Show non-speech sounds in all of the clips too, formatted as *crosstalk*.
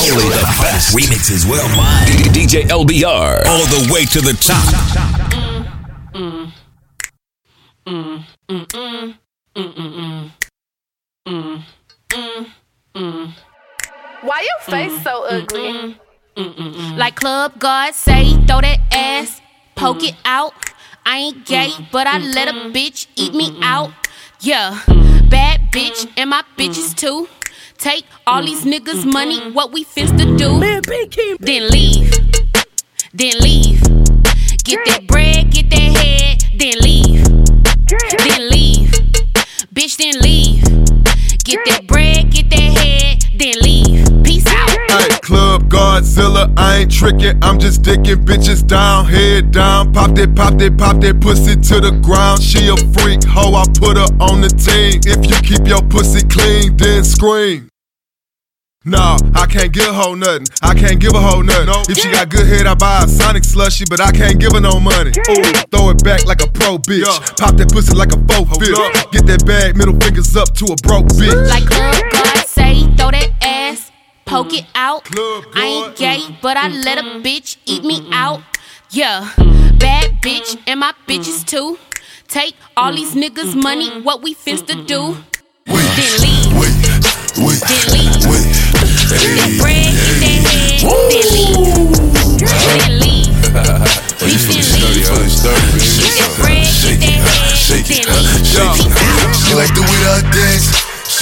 Only the best remixes worldwide. DJ LBR. All the way to the top. Why your face so ugly? Like Club God say, throw that ass, poke it out. I ain't gay, but I let a bitch eat me out. Yeah, bad bitch, and my bitches too. Take all these mm. niggas' mm-hmm. money, what we finna do? Then leave, then leave. Get that bread, get that head, then leave, then leave. Bitch, then leave. Get that bread, get that head, then leave. Peace out. Hey, Club Godzilla, I ain't tricking, I'm just dicking bitches down, head down. Pop that, pop that, pop that pussy to the ground. She a freak, hoe, I put her on the team. If you keep your pussy clean, then scream. No, I can't give a hoe nothing. I can't give a hoe nothing. If she got good head, I buy a Sonic slushy, but I can't give her no money. Ooh, throw it back like a pro bitch. Pop that pussy like a faux fifth. Get that bag, middle fingers up to a broke bitch. Like Club God say, throw that ass, poke it out. I ain't gay, but I let a bitch eat me out. Yeah, bad bitch, and my bitches too. Take all these niggas' money, what we finna do? Then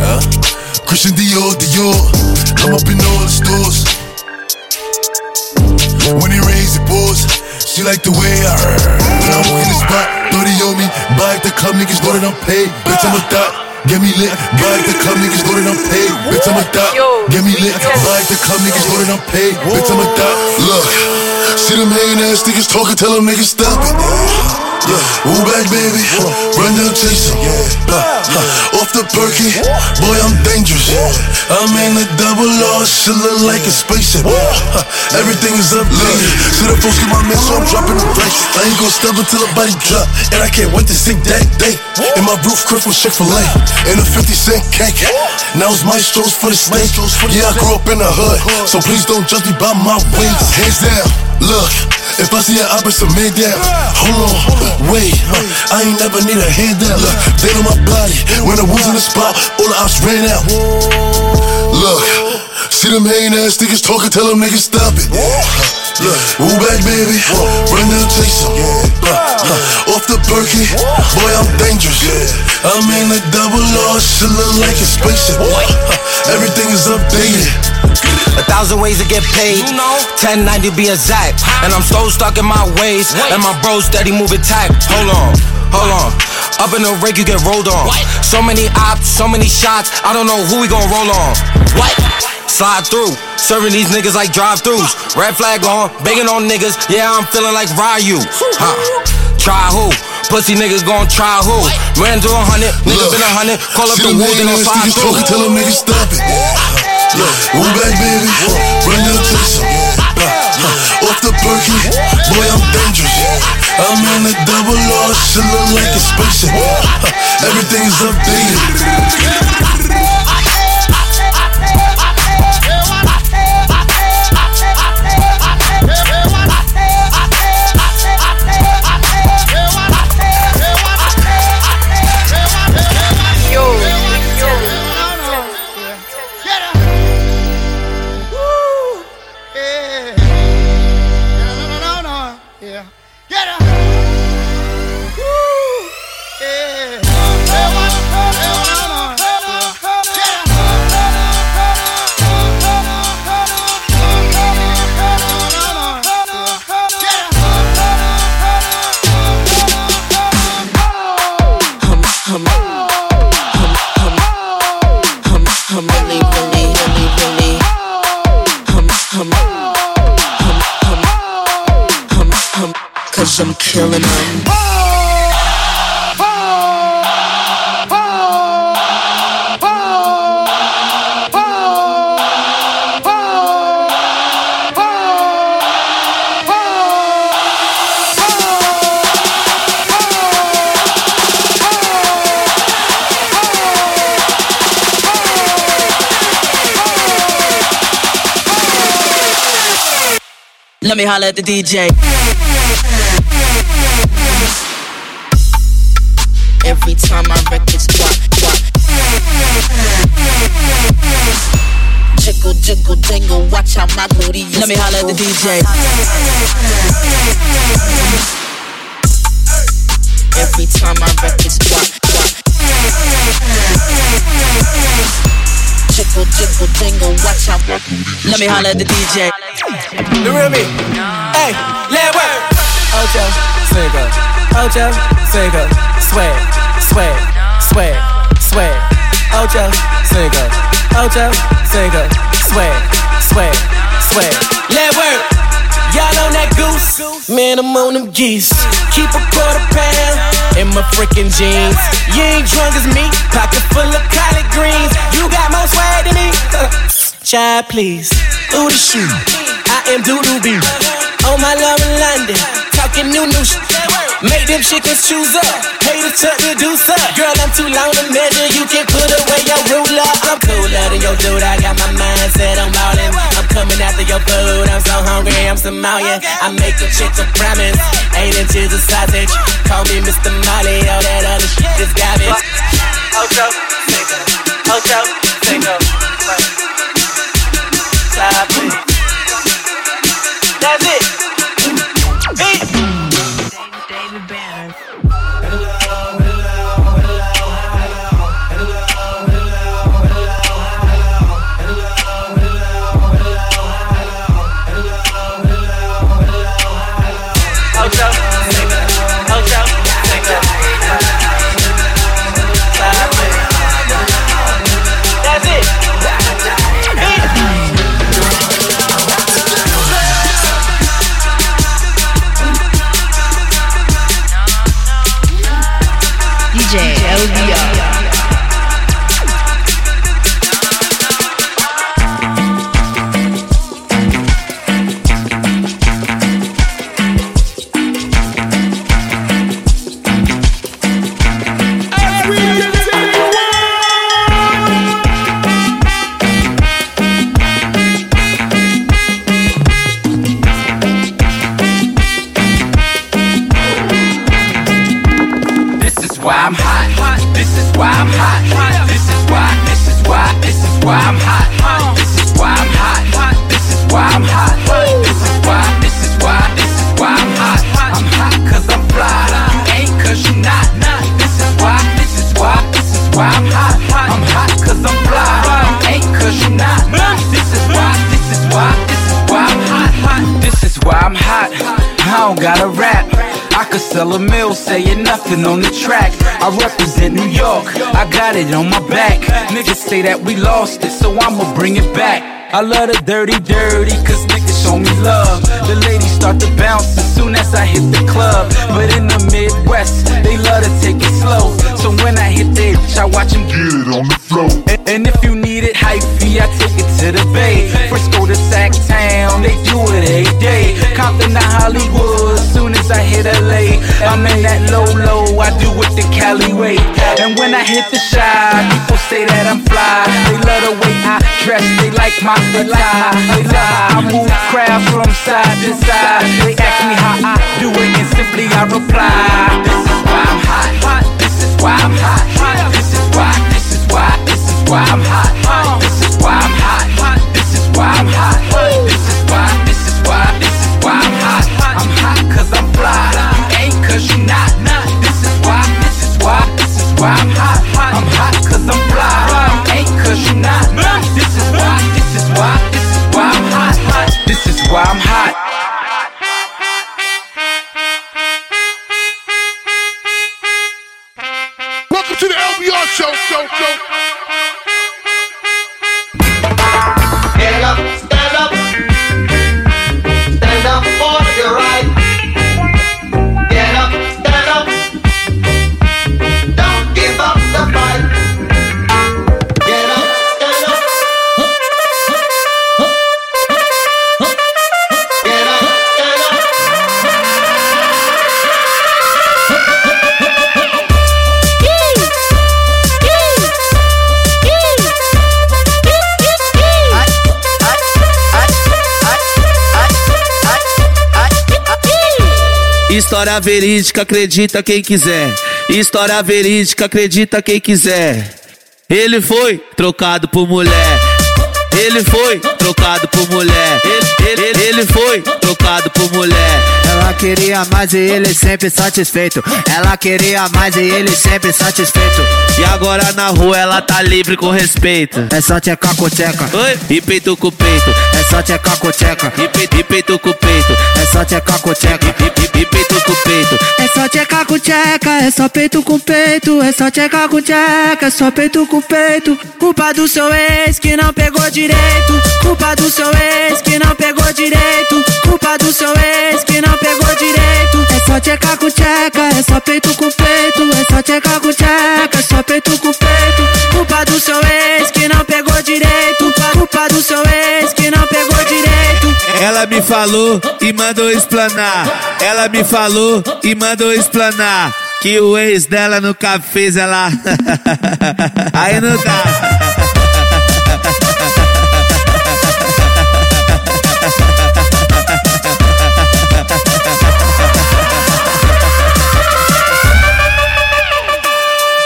Uh, Christian Dior, Dior. I'm up in all the stores. When it rains, it pours. She like the way I When I walk in the spot, 30 on me. Buy at the club, niggas know that I'm paid. Bitch, I'm a thot. Get me lit. Buy at the club, niggas know that I'm paid. Bitch, I'm a thot. Get me lit. Buy at the club, niggas know that I'm paid. Bitch, I'm a thot. Look, see them hating ass niggas talking, tell them niggas stop it. Yeah, woo back, baby. Run down chasing. Yeah, uh, off the perky. Boy, I'm dangerous. I'm in the double R, shit look like a spaceship. Uh, *laughs* everything is updated. See the folks get my man, so I'm dropping the brakes. I ain't gonna stop until the body drop. And I can't wait to see that day. In my roof, crib with Chick fil A. And a 50 cent cake. Now it's my Mastro's for the steak. Yeah, I grew up in the hood. So please don't judge me by my wings. Hands down. Look, if I see an opposite man down, hold on, wait, I ain't never need a handout. Look, they know my body. When I was in the spot, all the ops ran out. Look, see them hating ass niggas talking, tell them niggas stop it. Look, woo back, baby. Run down chasing. Uh, off the perky, boy, I'm dangerous. I'm in a double R, shit look like a spaceship. Uh, everything is updated. A thousand ways to get paid. 1090 be exact. And I'm so stuck in my ways. And my bro steady moving tight. Hold on, hold on. Up in the rig, you get rolled on. So many ops, so many shots. I don't know who we gon' roll on. What? Slide through, serving these niggas like drive-throughs. Red flag on, begging on niggas. Yeah, I'm feeling like Ryu. Huh? Try who? Pussy niggas gon' try who? Ran to a hundred, niggas been a hundred. Call up the them wood, hating then I'm ass slide niggas talking, tell through. them niggas stop it. Look, woo back, baby. Run down chasing. Uh, off the perky, boy, I'm dangerous. I'm in a double R, shit look like a spaceship. Everything is updated. Holler the DJ. Every time my records drop, drop. Jiggle, jiggle, jingle, watch how my booty is. Let me holler at the DJ. Every time my records drop, drop jiggle, jiggle, jingle, watch out. Let me holler at the DJ. The real me. Hey, let work. Ocho, Cinco. Ocho, Cinco. Swag, swag, swag, swag. Ocho, Cinco. Ocho, Cinco. Swag, swag, swag. Let work. Y'all on that goose? Man, I'm on them geese. Keep a quarter pound in my freaking jeans. You ain't drunk as me, pocket full of collard greens. You got more swag than me. *laughs* Child, please. Ooh, the shoe. I am doodoo bee. On my love in London, talking new new shit. Make them chickens choose up. The tuck to do up. Girl, I'm too long to measure. You can put away your ruler. I'm cooler than your dude. I got my mind set on ballin'. I'm coming after your food. I'm so hungry. I'm Somalian. I make a chick a promise. Eight inches of sausage. Call me Mr. Molly. All that other shit is garbage. Ocho, Cinco. Ocho, Cinco. Nothing on the track. I represent New York, I got it on my back. Niggas say that we lost it, so I'ma bring it back. I love the dirty, dirty, cause niggas show me love. The ladies start to bounce as soon as I hit the club. But in the Midwest, they love to take it slow. So when I hit the bitch, I watch them get it on the floor. And, and if you need it hyphy, I take it to the Bay. Frisco to Sac Town, they do it every day. Compton to Hollywood, as soon as I hit LA. I'm in that low low, I do it the Cali way. And when I hit the shot, people say that I'm fly. They love the way I dress, they like my They love I move crowds from side to side. They ask me how I do it, and simply I reply. This is why I'm hot. This is why I'm hot. This is why. This is why. This is why I'm hot. This is why I'm hot. This is why I'm hot. This is why. This is why. This is why I'm hot. I'm hot cause I'm fly. You ain't cause you not. This is why. This is why. This is why I'm hot. I'm hot show, show, show. História verídica, acredita quem quiser. História verídica, acredita quem quiser. Ele foi trocado por mulher. Ele foi trocado por mulher. Ele, ele, ele foi trocado por mulher. Ela queria mais e ele sempre satisfeito. Ela queria mais e ele sempre satisfeito. E agora na rua ela tá livre com respeito. É só tchecar com tcheca. Oi? E peito com peito. É só tchecar com tcheca. E peito, e peito com peito. É só tchecar com tcheca. E, e, e peito com peito. É só tchecar com tcheca. É só peito com peito. É só tchecar com tcheca. É só peito com peito. Culpa do seu ex que não pegou direito. Culpa do seu ex que não pegou direito. Culpa do seu ex que não pegou direito. É só tchecar com tcheca. É só peito com peito. É só tchecar com tcheca. É só peito com peito. Culpa do seu ex que não pegou direito. Culpa do seu ex que não pegou direito. Ela me falou e mandou explanar. Ela me falou e mandou explanar. Que o ex dela nunca fez ela. *laughs* Aí não dá.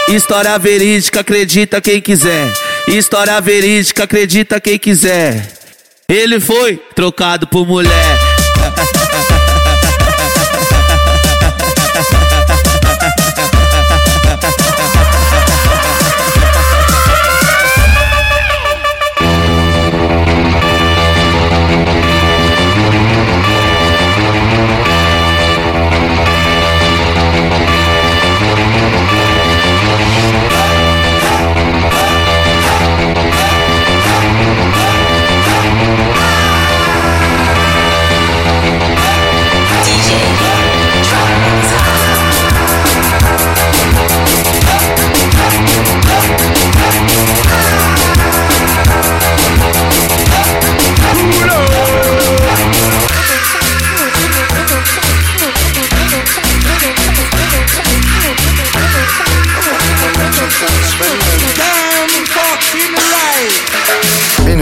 História verídica, acredita quem quiser. História verídica, acredita quem quiser. Ele foi trocado por mulher.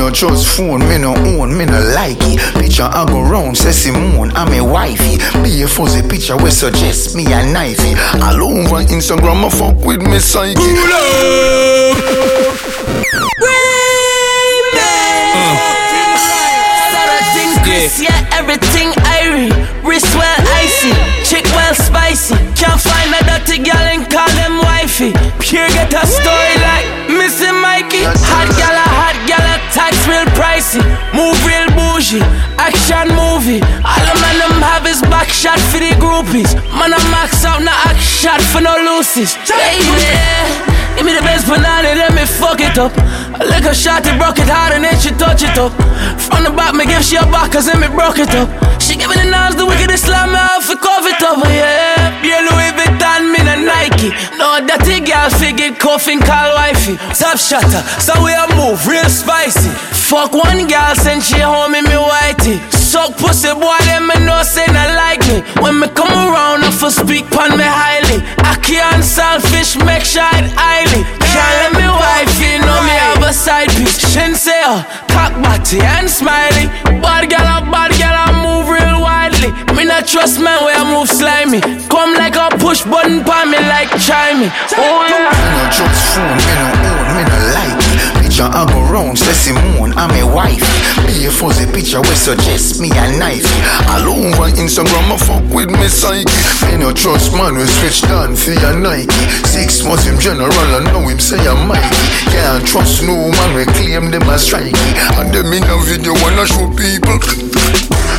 No trust phone, me no own, me no like it. Picture I go round, say Simone, I'm a wifey. Be a fuzzy picture we suggest me a knifey. All over Instagram, I fuck with me psyche. Yeah, everything irie. Wrist well icy, chick well spicy. Can't find a dirty girl and call them wifey. Pure get a story like Missing Mikey. Hot gal, hot gal, tax real pricey. Move real bougie, action movie. All the man them have is back shot for the groupies. Man, I max out, now act shot for no loosies. Yeah, Give me the best banana, let me fuck it up. I lick a shot, it broke it hard, and then she touch it up. From the back, me give she a back, cause then me broke it up. She give giving the knives, the wickedest slam me off, it cover it up, yeah. Yeah, Louis Vuitton, me Nike. No, dirty girl, figure coughing, call wifey. Top shutter, so we a move, real spicy. Fuck one girl, send she home in me whitey. Suck pussy, boy, them me know say not like me. When me come around, I for speak pon me highly. I can't selfish, make sure it highly. Can't let me wife, you know me have a side piece. Uh, cock body and smiley. Bad girl, a bad girl, I move real widely. Me not trust man where I move slimy. Come like a push button pon me like chimey. Oh yeah. Me no trust phone, me no own, me no like Picture I go round, say Simone, I'm a wife. Be a fuzzy picture we suggest me a knifey. All over Instagram, I fuck with me psyche. Me no trust man, we switch down for your Nike. Six months him general, and now him say I'm Mikey. Can't trust no man, we claim them as strikey. And them in a video wanna show people.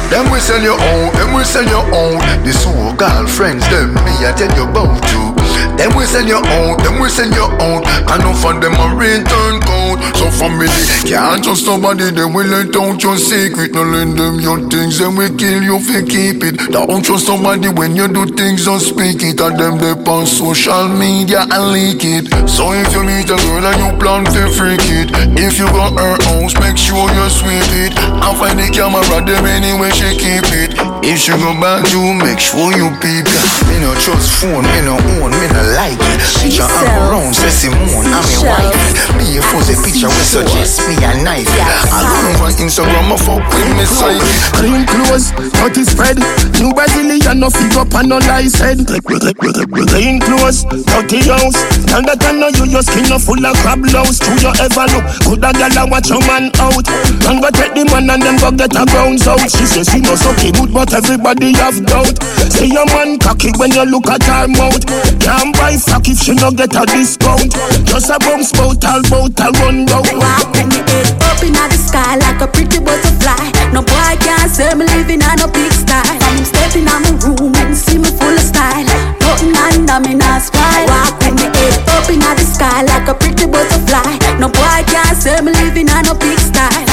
Them we sell your own, them we sell your own. The so girlfriends, them me I tell you about you. Them we send your own, them we send your own. And no for them a return code. So family can't trust nobody, they will let out your secret. No lend them your things, then we kill you if you keep it. Don't trust nobody when you do things, don't speak it. And them they on social media and leak it. So if you meet a girl and you plan to freak it, if you got her house, make sure you sweep it. And find the camera, them anyway she keep it. If she go back, you make sure you pick her. Me no trust phone, me no own, me no like it. Picture hang around, say Simone, I'm a wife. Me a fuzzy picture, we suggest me a knife. I don't want Instagram, I fuck with me side. Clean clothes, cut is spread. New Brazilian, no fig up and no lies head. Clean clothes, dirty house. Tell that I know you, your skin no full of crab louse. True you ever look, could a gal a watch your man out. And go take the man and then go get a grounds out. She says she no sucky good, but everybody have doubt. Say your man cocky when you look at her mouth. Can't buy fuck if she no get a discount. Just a bounce bout, all bout, all run down. Walk with me head up in the sky like a pretty butterfly. No boy can't say me living on a big style. I'm stepping on my room and see me full of style. Nothing under me not spoil. Walk with me head up in the sky like a pretty butterfly. No boy can't say me living on a big style.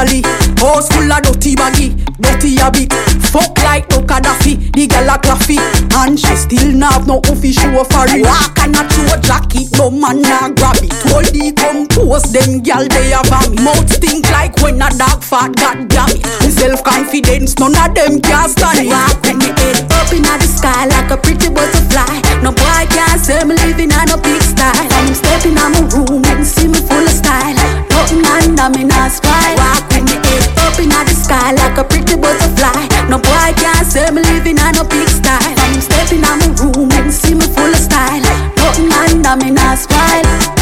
Dolly. House full of dirty baggy, dirty habit. Fuck like no Gaddafi, the girl a claffy, and she still not have no office show for it. Walk and a throw jacket, no man nah grab it. Hold the compose, them girl they have a me. Mouth stink like when a dog fat, god damn it. Self confidence, none of them can stand it. Walk with me head up in the sky like a pretty butterfly. No boy can't say me living on a big style. I'm stepping on my room and see me full of style. Nothing under me not spoil. A pretty butterfly. No boy can't say me living on a big style. I'm stepping on my room and see me full of style. Nothing under me not spoil.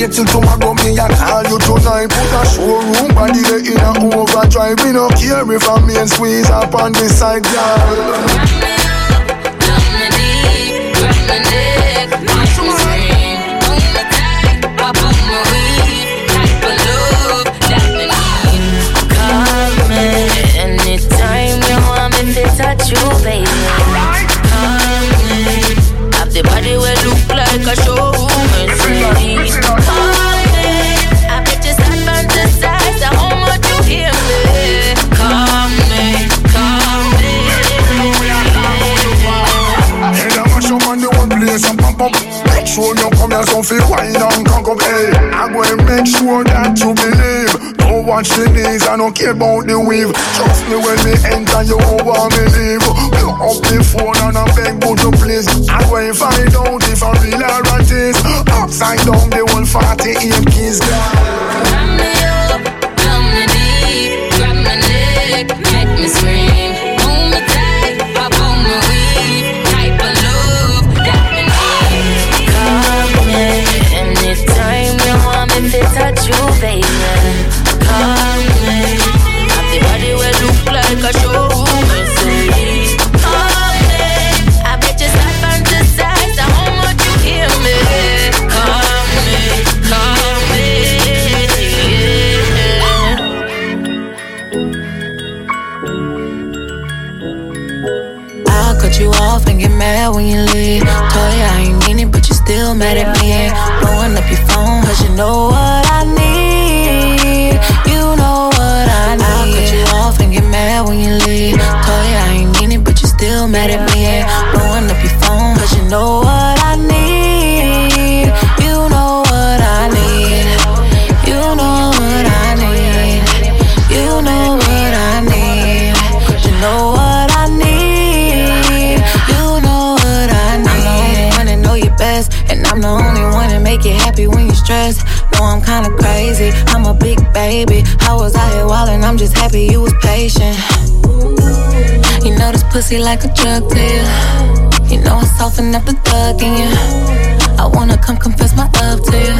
Wait till tomorrow me and call you tonight. Put a showroom body there in a overdrive. Me no care if I'm and squeeze up on the side, girl. Touch you, baby. Come me. Have the body will look like a showroom city. Come Sure you come here, so feel wine and cock up. Hey, I'm going to make sure that you believe. Don't watch the knees, I don't care about the weave. Trust me when me enter, you won't want me leave. Blow up the phone and I beg, but you please. I'm to find out if I'm real or it is. Upside down, the whole 48 keys. Come I'm a big baby. I was out here wildin', I'm just happy you was patient. You know this pussy like a drug you. You know I soften up the thug in you. I wanna come confess my love to you.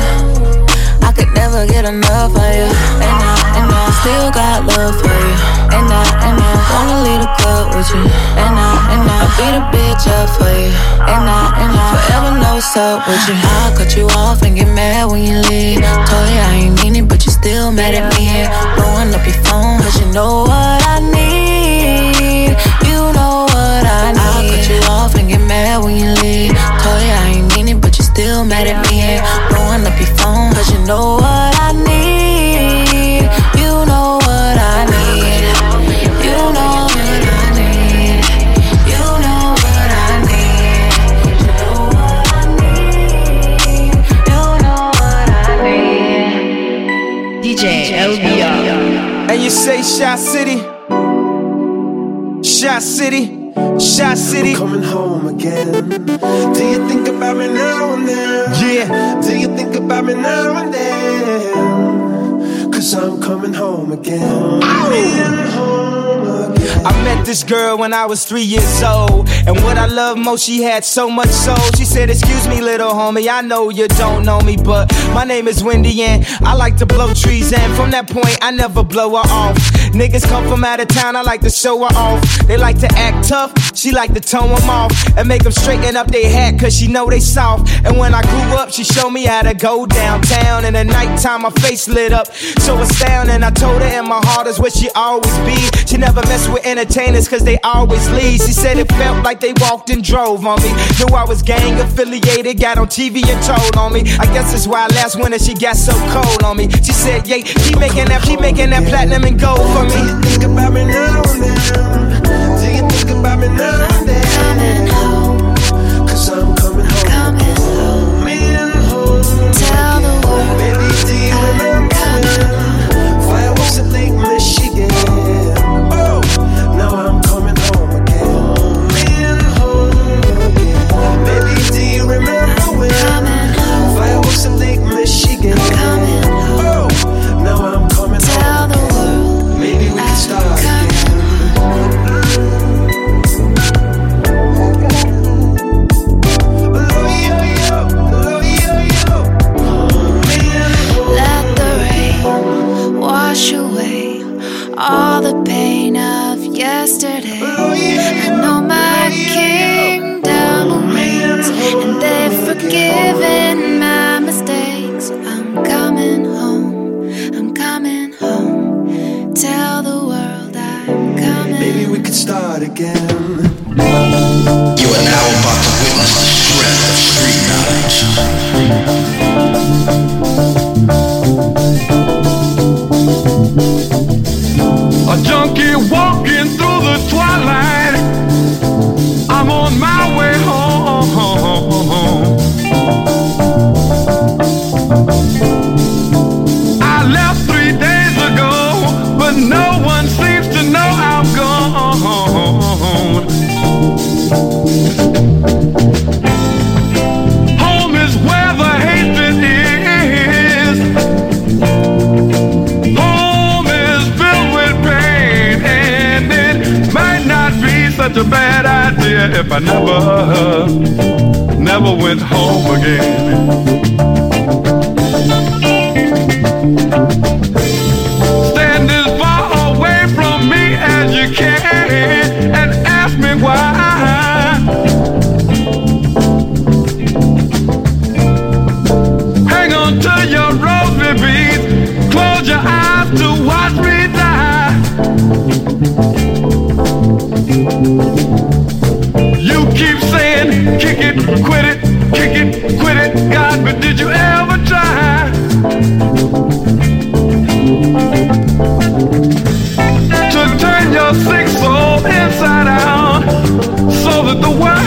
I could never get enough of you. And I, and I still got love for you. And I, and I wanna leave the club with you. And I, and I beat a bitch up for you. And I, and I forever know what's up with you. I'll cut you off and get mad when you leave. Told you I ain't mean it, but you still mad at me. Blowing up your phone, cause you know what I need. You know what I need. I'll cut you off and get mad when you leave. Told you I ain't mean it, but you still mad at me. Blowing up your phone, cause you know what I need. You say Shot City. Shot City. Shot City. coming home again. Do you think about me now and then? Yeah. Do you think about me now and then? Cause I'm coming home again. Coming home. I met this girl when I was three years old. And what I love most, she had so much soul. She said, Excuse me, little homie, I know you don't know me, but my name is Wendy and I like to blow trees. And from that point, I never blow her off. Niggas come from out of town, I like to show her off. They like to act tough, she like to tone them off. And make them straighten up their hat, cause she know they soft. And when I grew up, she showed me how to go downtown. And at nighttime, my face lit up. So astounding, I told her, and my heart is where she always be. She never mess with entertainers, cause they always leave. She said it felt like they walked and drove on me. Knew I was gang affiliated, got on TV and told on me. I guess that's why last winter she got so cold on me. She said, yeah, keep making that, keep making that platinum and gold for me. Do you think about me now and then? Do you think about me now and then? Coming home. Cause I'm coming home. Coming home. Coming home. Tell the world. You keep saying, kick it, quit it, kick it, quit it, God, but did you ever try to turn your sick soul inside out so that the world,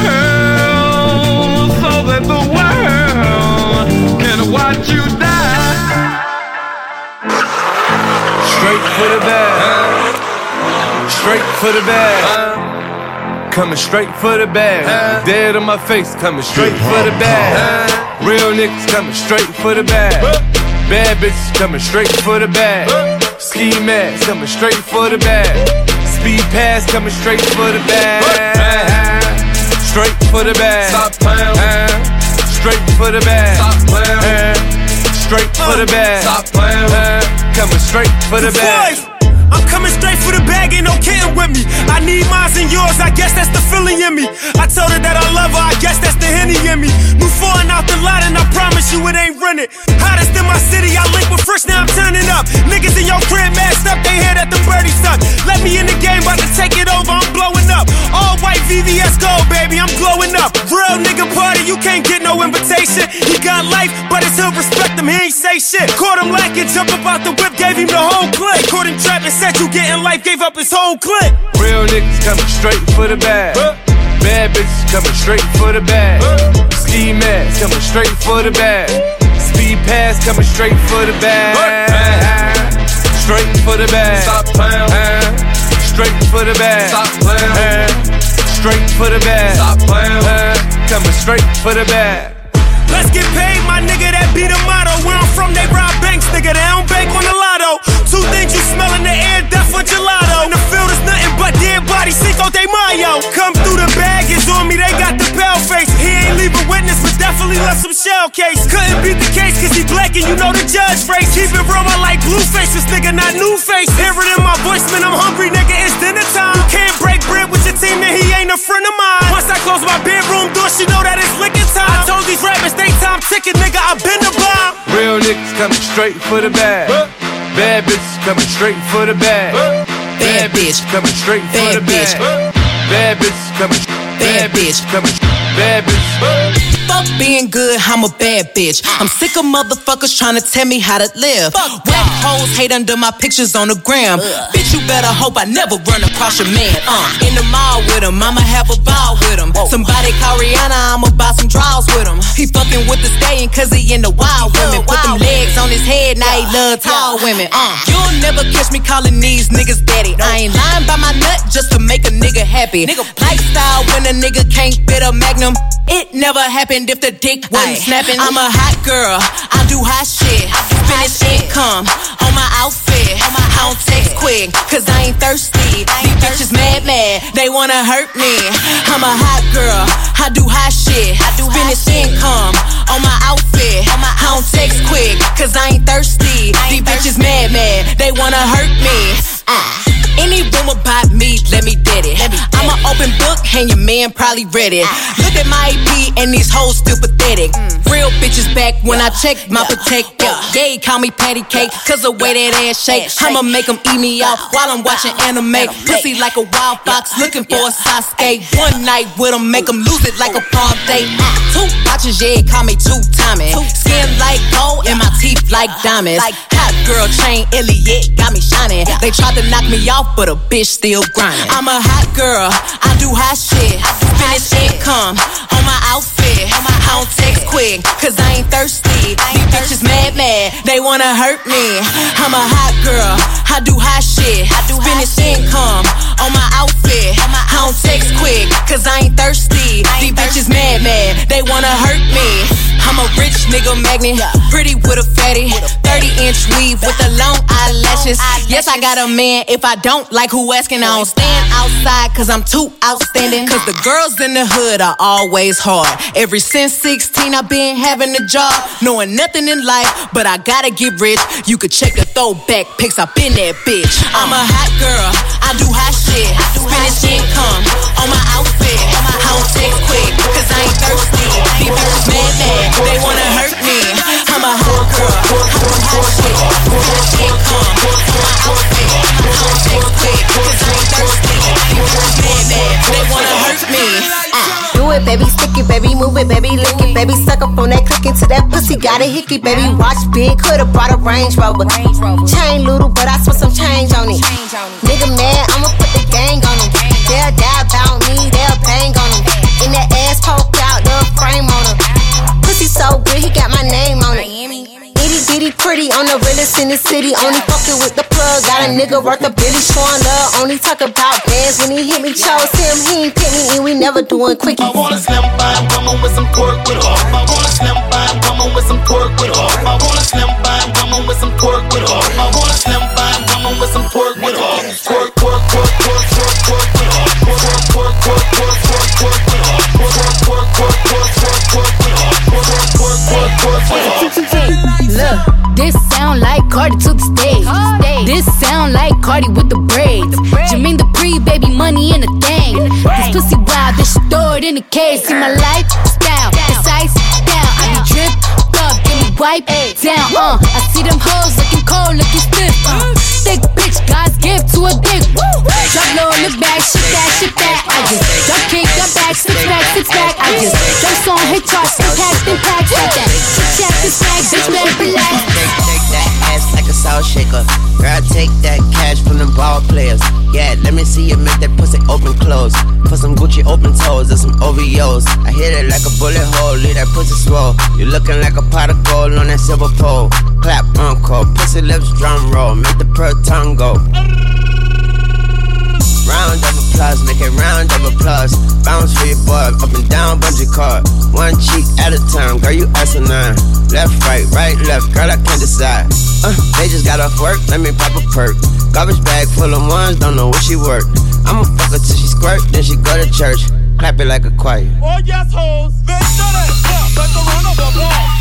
so that the world can watch you die? Straight for the bed. Straight for the bag. Coming straight for the bag. Dead on my face, coming straight for the bag. Real niggas coming straight for the bag. Bad bitches coming straight for the bag. Ski mask coming straight for the bag. Speed pass coming straight for the bag. Straight for the bag. Stop playing. Straight for the bag. Stop playing. straight for the bag. Stop playing. Uh, coming straight for the bag. I'm coming straight for the bag, ain't no kidding with me. I need mines and yours, I guess that's the feeling in me. I told her that I love her, I guess that's the henny in me. New foreign out the lot, and I promise you it ain't rented. Hottest in my city, I link with Frisch, now I'm turning up. Niggas in your crib masked up, they head at the birdie stuck. Let me in the game, about to take it over, I'm blowing up. All white VVS gold, baby, I'm glowing up. Real nigga party, you can't get no invitation. He got life, but it's he'll respect him, he ain't say shit. Caught him lacking, jump up out the whip, gave him the you getting life, gave up his whole clip. Real niggas coming straight for the bag. Bad bitches coming straight for the bag. Ski mask coming straight for the bag. Speed pass coming straight for the bag. Straight for the bag. Stop playing. Straight for the bag. Stop playing. Straight for the bag. Stop playing. Coming straight for the bag. Let's get paid, my nigga, that be the motto. Where I'm from, they rob banks, nigga, they don't bank on the lotto. Two things you smell in the air, death or gelato. In the field is nothing but dead bodies, Cinco de Mayo. Come through the bag, it's on me, they got the pale face. He ain't leave a witness, but definitely left some shell case. Couldn't beat the case, cause he black and you know the judge race. Keep it real, I like blue faces, nigga, not new face. Hear it in my voice, man, I'm hungry, nigga, it's dinner time. You can't break bread with your team, then he ain't a friend of mine. Once I close my bedroom door, she know that it's licking time. I told these rappers, they time ticking, nigga, I've been the bomb. Real niggas coming straight for the bag. Bad bitches coming straight for the bag. Bad bitch coming straight for the bag. Bad bitches coming. Bad bitch coming. Bad bitch. Fuck being good, I'm a bad bitch. I'm sick of motherfuckers trying to tell me how to live. Fuck Whack hoes hate under my pictures on the gram. Bitch, you better hope I never run across your man. Uh, in the mall with him, I'ma have a ball with him. Somebody call Rihanna, I'ma buy some draws with him. He fucking with the stallion cause he in the wild women. Put them on his head, now he love tall women. Uh, you'll never catch me calling these niggas daddy. I ain't lying by my nut just to make a nigga happy. Nigga, Lifestyle when a nigga can't fit a magnum. It never happened if the dick wasn't snapping. I'm a hot girl, I do hot shit. Finish income on my outfit. I don't text quick, cause I ain't thirsty. These bitches mad, mad, they wanna hurt me. I'm a hot girl, I do hot shit. I do Finish income on my outfit. I don't text quick, cause I ain't thirsty. These bitches mad, mad, they wanna hurt me. Uh. Any rumor about me, let me dead it. I'm an open book, and your man probably read it. Look at my EP, and these hoes still pathetic. Real bitches back when I check my protector. Yeah, call me patty cake, cause the way that ass shake. I'ma make them eat me out while I'm watching anime. Pussy like a wild fox, looking for a Sasuke. One night with them, make them lose it like a prom date. Ah. Two watches, yeah, call me two timing. Skin like gold, and my teeth like diamonds. Hot girl chain, Eliantte, got me shining. They tried to knock me off, but a bitch still grinding. I'm a hot girl, I do hot shit. Finish income on my outfit. I don't text quick, cause I ain't thirsty. These bitches mad, mad, they wanna hurt me. I'm a hot girl, I do hot shit. I do Finish income on my outfit. I don't text quick, cause I ain't thirsty. These nigga magnet, pretty with a fatty. 30 inch weave with the long eyelashes. Yes, I got a man. If I don't like who asking, I don't stand outside cause I'm too outstanding. Cause the girls in the hood are always hard. Ever since 16, I've been having a job, knowing nothing in life, but I gotta get rich. You could check the throwback pics, I've been that bitch. I'm a hot girl, I do hot shit. Finish income on my outfit. I don't text quick, cause I ain't thirsty. These bitches mad, mad, they wanna hurt me. I'm a hot girl, I do hot shit. Finish income on my outfit. I don't text quick, cause I ain't thirsty. Do it, baby, stick it, baby, move it, baby, lick it, baby, suck up on that click into that pussy, got a hickey, baby, watch big, could've brought a Range Rover. Chain little, but I spent some change on it. Nigga mad, I'ma put the gang on him. They'll die about me, they'll bang on him. In that ass poke out, the frame on him. Pussy so good, he got my name on it. Itty bitty pretty on the realest in the city. Only fucking with the plug. Got a nigga worth a billy showing love. Only talk about bands when he hit me. Chose him, he ain't pick me, and we never doing quickies. I want a slim fine woman with some twerk with her. I want a slim fine woman with some twerk with her. I want a slim fine woman with some twerk with her. I want a slim fine woman with some twerk with. Twerk, Cardi to the stage. This sound like Cardi with the braids. Jermaine the pre baby money in the thing. This pussy wild, this shit throw it in the case. See my lifestyle, it's ice down. I be drip up, give me wipe down. Uh, I see them hoes looking cold, looking stiff. Uh, thick bitch, God's gift to a dick. Drop low, look back, shit that, shit that. I just drop kick, drop back, six back, six back. I just drop song, hit charts, impact, impact, like that. Check, check, this bag, bitch, better relax. That ass like a salt shaker. Girl, take that cash from the ball players. Yeah, let me see you make that pussy open close. Put some Gucci open toes and some OVOs. I hit it like a bullet hole, leave that pussy swole. You looking like a pot of gold on that silver pole. Clap uncle, pussy lips drum roll, make the pearl tongue go. Round of applause, make it round of applause. Bounce for your boy, up and down, bungee cord. One cheek at a time, girl, you asinine. Left, right, right, left, girl, I can't decide. Uh, they just got off work, let me pop a perk. Garbage bag full of ones, don't know where she work. I'ma fuck her till she squirt, then she go to church. Clap it like a choir. Oh yes, hoes. Bitch, do that clap like the run of applause.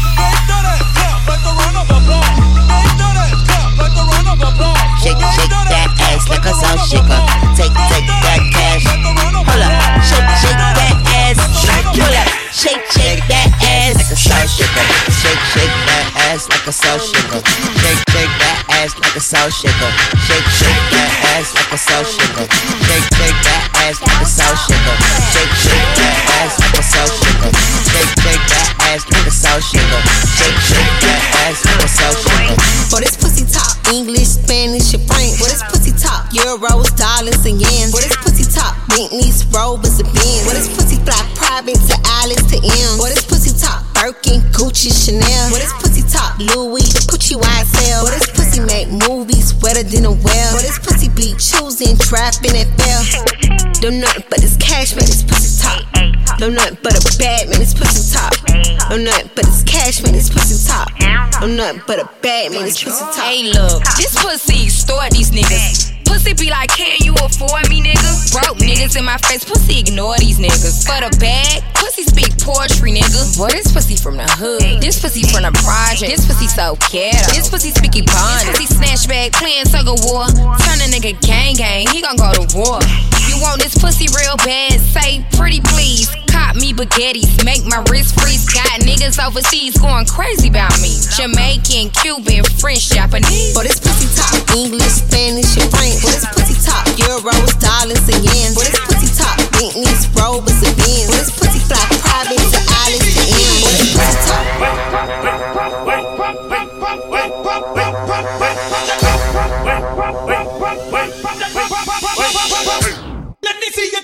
Ass like a salt shaker. Shake, shake that ass like a salt shaker. Shake, shake that ass like a salt shaker. Shake, shake that ass like a salt shaker. Shake, shake that ass like a salt shaker. Shake, shake that ass like a salt shaker. For this pussy talk, English, Spanish, and French. For this pussy talk, Euros, dollars, and yens. For this pussy talk, Bentleys, Rovers, and Benz. For this pussy fly private to Alice to M. For this pussy talk, Birkin, Gucci, Chanel. For this pussy wetter than a well. For this pussy be choosing, trapping, and fail. Don't nothing but this cash, man, this pussy talk. Don't nothing but a bad man, this pussy talk. Don't nothing but this cash, man, this pussy talk. Don't nothing but a bad man, this pussy talk. Hey, look, this pussy extort these niggas. Pussy be like, can you afford me, nigga? Broke niggas in my face, pussy ignore these niggas. For the bag, pussy speak poetry, nigga. What is pussy from the hood. This pussy from the project. This pussy so ghetto. This pussy speak Ebonics. This pussy snatch bag, playing tug of war. Turn a nigga gang gang, he gon' go to war. You want this pussy real bad? Say pretty please. Cop me baguettes, make my wrist freeze. Got niggas overseas going crazy about me. Jamaican, Cuban, French, Japanese. But this pussy talk, English, Spanish, and French. For this pussy talk, Euros, dollars, and yens. For this pussy talk, Bentleys, Rovers, and Benz. For this pussy fly private to Alice to M. For this pussy talk. Let me see you.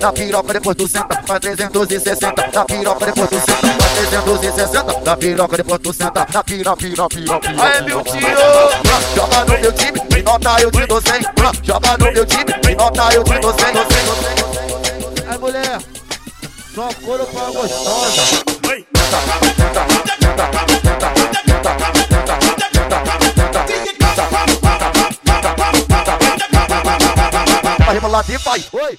Na piroca depois tu senta, faz 360 na piroca depois tu senta, faz 360 na piroca depois tu senta, na pira, pira, pira. Aê, meu tio! Joga no meu time, me nota eu te dou 100. Joga no meu time, me nota eu te dou 100. Aí mulher, só couro pra gostosa. rima lá de vai. Oi.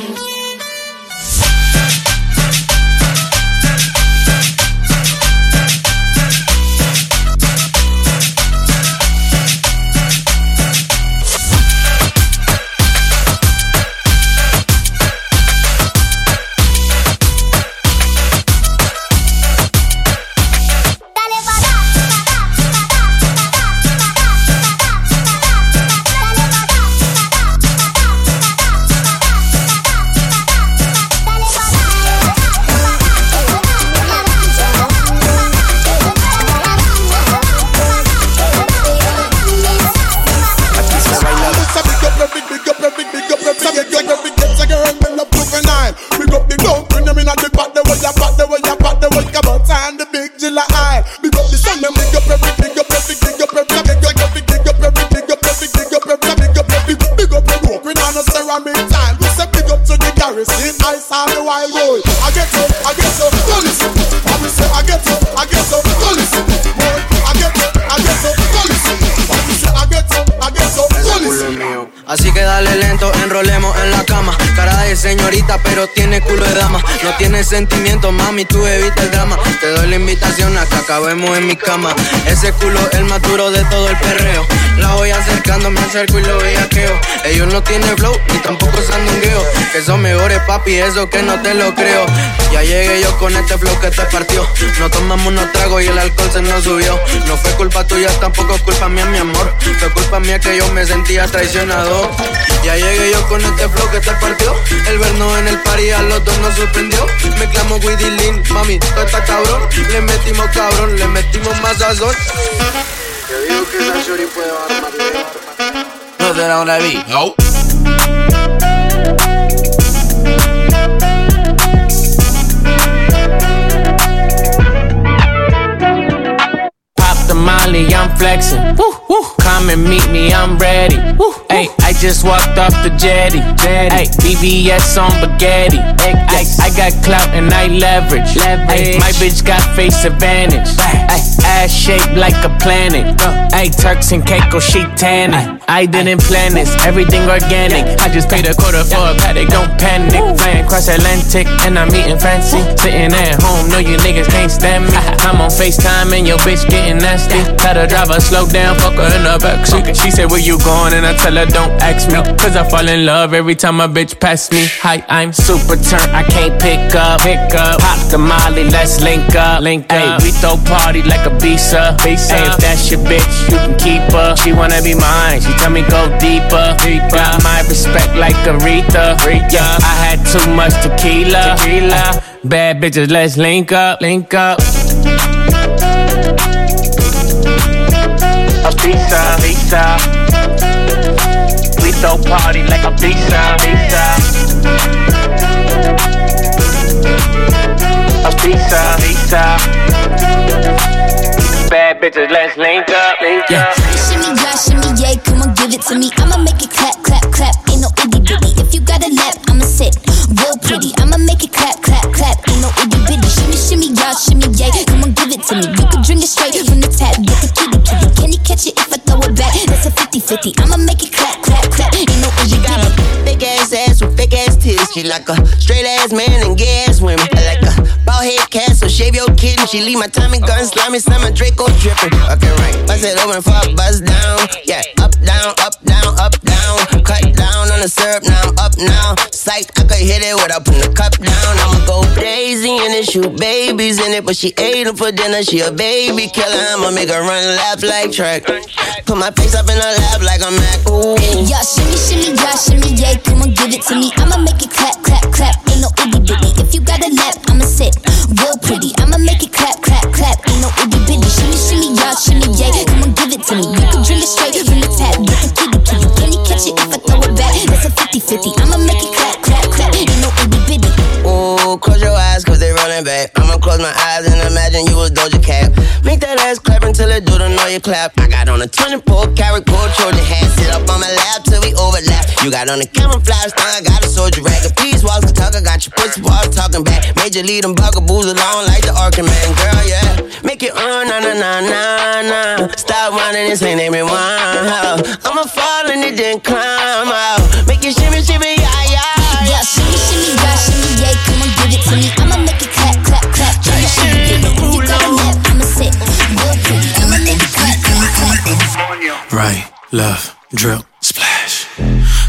Así señorita, pero tiene culo de dama. No tiene sentimiento, mami, tú evita el drama. Te doy la invitación a que acabemos en mi cama. Ese culo es el más duro de todo el perreo. La voy acercando, me acerco y lo bellaqueo. Ellos no tienen flow, ni tampoco sandungueo. Que son mejores, papi, eso que no te lo creo. Ya llegué yo con este flow que te partió. No tomamos unos tragos y el alcohol se nos subió. No fue culpa tuya, tampoco culpa mía, mi amor. Fue culpa mía que yo me sentía traicionado. Ya llegué yo con este flow que te partió. El vernos en el party a los dos nos sorprendió. Me clamo Widdy Lin, mami, tú estás cabrón. Le metimos cabrón, le metimos más sazón. Yo digo que esa shorty puede bajar No será una vi. No. Pop the molly, I'm flexing. Woo, woo. Come and meet me, I'm ready. Hey, I just walked off the jetty. Hey, BBS on spaghetti. Hey, I got clout and I leverage. Hey, my bitch got face advantage. Ay, ass shaped like a planet. Hey, Turks and Caicos, she tanning. I didn't plan this, everything organic. I just paid a quarter for a Patek, don't panic. Flying cross Atlantic and I'm eating fancy. Sitting at home, know you niggas can't stand me. *laughs* I'm on FaceTime and your bitch getting nasty. Tell the driver slow down, fuck in the backseat. She said, Where you going? And I tell her, Don't ask me. Cause I fall in love every time a bitch pass me. Hi, I'm super turned, I can't pick up. Pick up. Pop the molly, let's link up. Link up. we throw party like Ibiza. visa. Hey, if that's your bitch, you can keep her. She wanna be mine, she tell me go deeper. deeper. Got my respect like Aretha. Yeah, I had too much tequila. tequila. Bad bitches, let's link up. Link up. Visa. We throw party like Ibiza, visa. A visa. Bad bitches, let's link up, link up. Shimmy, yeah, shimmy, yeah, come on, give it to me. I'ma make it clap, clap, clap. Ain't no itty bitty. If you got a lap, She like a straight ass man and gay ass women. I like a bald head cat, so shave your kitten. She leave my Tommy gun slimy, slime a Draco dripping. Okay, right. Bust it open for a buzz down. Yeah, up, down, up, down, up, down. The syrup, now I'm up now. Sight, I could hit it without putting the cup down. I'ma go crazy in it, shoot babies in it. But she ate them for dinner, she a baby killer. I'ma make her run laugh like track. Put my face up in her lap like a Mac. Ooh. Yeah, shimmy, shimmy, yeah, shimmy, yeah. Come on, give it to me. I'ma make it clap, clap, clap. Ain't no itty bitty. If you got a lap, I'ma sit real pretty. I'ma make it clap, clap, clap. Ain't no itty bitty. Shimmy, shimmy, yeah, shimmy, yeah. Come on, give it to me. You can drink it straight from the tap. Get the kitty, kitty. Can you catch it if I throw it back? That's a 50 50. I'ma make it clap, clap, clap. Ain't no itty bitty. Ooh, close your eyes cause they running back. I'ma close my eyes and imagine you was Doja Cat. Make that ass clap until it do the know you clap. I got on a 24 karat gold Trojan hat. Sit up on my lap till we overlap. You got on a camouflage thong, I got a soldier rag. If these walls can talk, I got your pussy walls talking back. Major lead them bugaboos along like the Arkham man. Girl, yeah. Make it on, na na na na na. Stop whining, this ain't everyone. I'ma fall and it then climb out. Make it shimmy, shimmy, yeah, yeah. Yeah, shimmy, shimmy, yeah, shimmy, yeah. Right, left, drip, splash.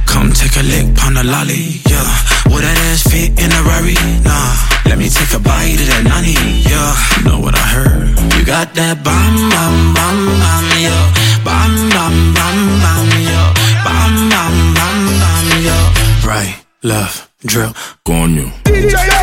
Come take a lick, pound a lolly, yeah. Will that ass fit in a Rari? Nah. Let me take a bite of that nani, yeah. You know what I heard? You got that bam, bam, bam, bam, yeah. Bam, bam, bam, bam, yeah. Bam, bam, bam, bam, yeah. Right, left, drip, coño. Siéntate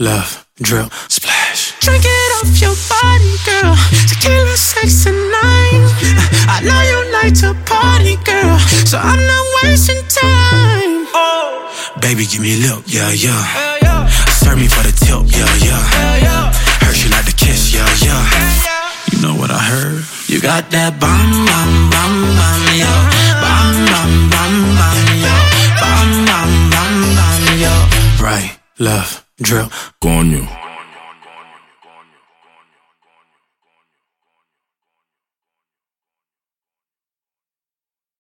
Left, drip, splash. Drink it off your body, girl. Tequila, sex, and nine. I know you like to party, girl. So I'm not wasting time. Oh, Baby, give me a lip, yeah, yeah. Serve me for the tip, yeah, yeah. Heard she like to kiss, yeah, yeah. You know what I heard? You got that bam, bam, bam, bam, yeah. Bam, bam, bam, bam, yeah. Bam, bam, bam, bam, yeah. Right, left, drip, coño.